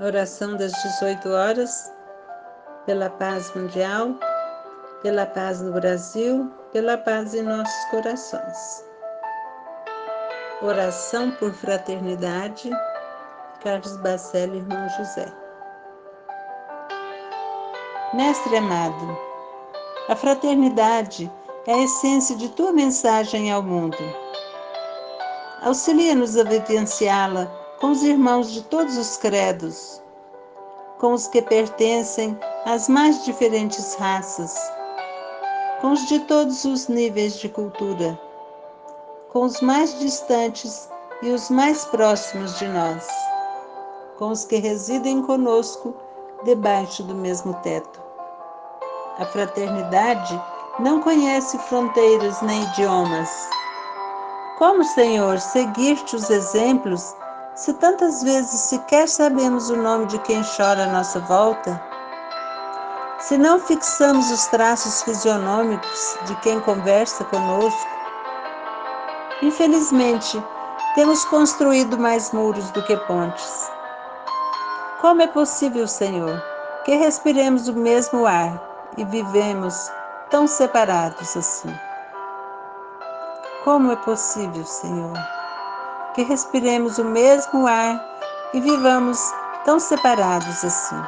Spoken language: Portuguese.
Oração das 18 horas, pela paz mundial, pela paz no Brasil, pela paz em nossos corações. Oração por fraternidade, Carlos Bacelli, irmão José. Mestre amado, a fraternidade é a essência de tua mensagem ao mundo. Auxilia-nos a vivenciá-la com os irmãos de todos os credos, com os que pertencem às mais diferentes raças, com os de todos os níveis de cultura, com os mais distantes e os mais próximos de nós, com os que residem conosco debaixo do mesmo teto. A fraternidade não conhece fronteiras nem idiomas. Como, Senhor, seguir-te os exemplos se tantas vezes sequer sabemos o nome de quem chora à nossa volta? Se não fixamos os traços fisionômicos de quem conversa conosco? Infelizmente, temos construído mais muros do que pontes. Como é possível, Senhor, que respiremos o mesmo ar e vivemos tão separados assim? Como é possível, Senhor? Que respiremos o mesmo ar e vivamos tão separados assim.